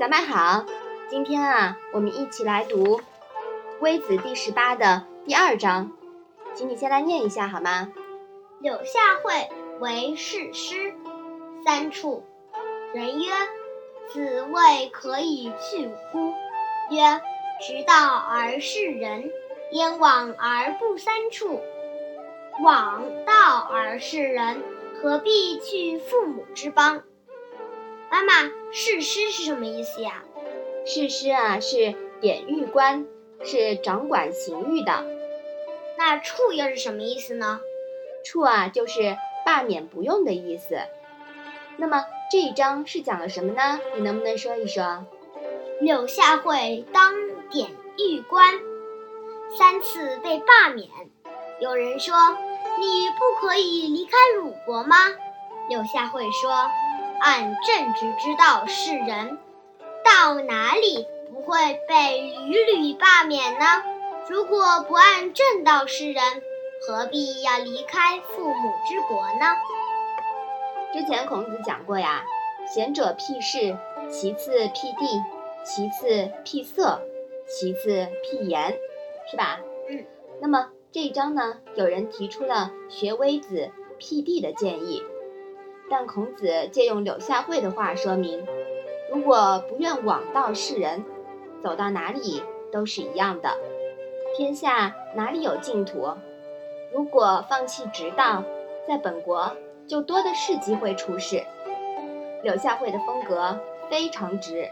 小麦好，今天啊，我们一起来读《微子》第十八的第二章，请你先来念一下好吗？柳下惠为士师，三处。人曰：“子谓可以去乎？”曰：“直道而事人，焉往而不三处？往道而事人，何必去父母之邦？”妈妈，誓师是什么意思呀？誓师啊，是典狱官，是掌管刑狱的。那处又是什么意思呢？处啊，就是罢免不用的意思。那么这一章是讲了什么呢？你能不能说一说？柳下惠当典狱官，三次被罢免。有人说：“你不可以离开鲁国吗？”柳下惠说。按正直之道示人，到哪里不会被屡屡罢免呢？如果不按正道示人，何必要离开父母之国呢？之前孔子讲过呀，贤者辟士，其次辟地，其次辟色，其次辟言，是吧？嗯。那么这一章呢，有人提出了学微子辟地的建议。但孔子借用柳下惠的话说明：如果不愿枉道世人，走到哪里都是一样的。天下哪里有净土？如果放弃直道，在本国就多的是机会出事。柳下惠的风格非常直，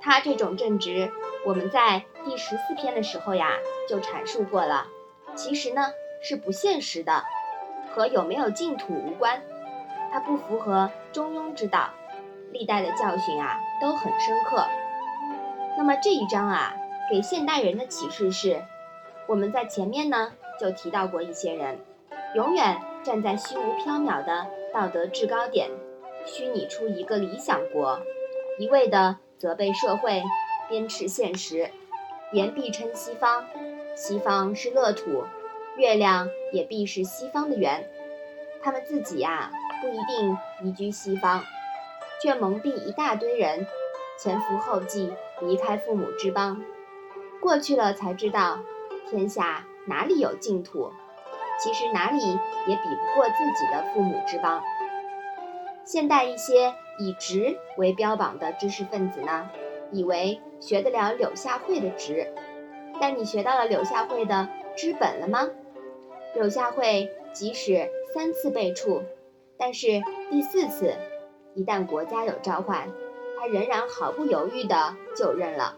他这种正直，我们在第十四篇的时候呀就阐述过了。其实呢是不现实的，和有没有净土无关。它不符合中庸之道，历代的教训啊都很深刻。那么这一章啊，给现代人的启示是：我们在前面呢就提到过一些人，永远站在虚无缥缈的道德制高点，虚拟出一个理想国，一味的责备社会，鞭笞现实，言必称西方，西方是乐土，月亮也必是西方的圆，他们自己呀。不一定移居西方，却蒙蔽一大堆人，前赴后继离开父母之邦，过去了才知道，天下哪里有净土？其实哪里也比不过自己的父母之邦。现代一些以直为标榜的知识分子呢，以为学得了柳下惠的直，但你学到了柳下惠的知本了吗？柳下惠即使三次被处。但是第四次，一旦国家有召唤，他仍然毫不犹豫地就任了。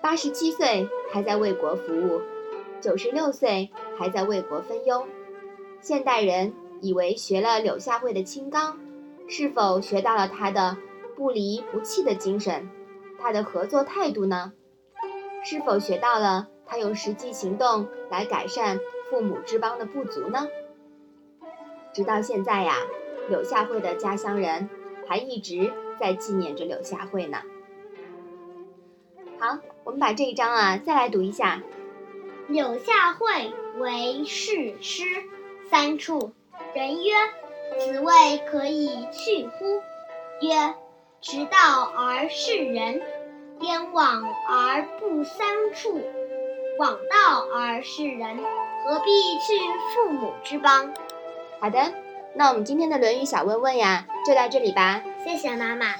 八十七岁还在为国服务，九十六岁还在为国分忧。现代人以为学了柳下惠的清刚，是否学到了他的不离不弃的精神？他的合作态度呢？是否学到了他用实际行动来改善父母之邦的不足呢？直到现在呀，柳下惠的家乡人还一直在纪念着柳下惠呢。好，我们把这一章啊再来读一下。柳下惠为士师，三处。人曰：“子谓可以去乎？”曰：“直道而事人，焉往而不三处？往道而事人，何必去父母之邦？”好的，那我们今天的《论语》小问问呀，就到这里吧。谢谢妈妈。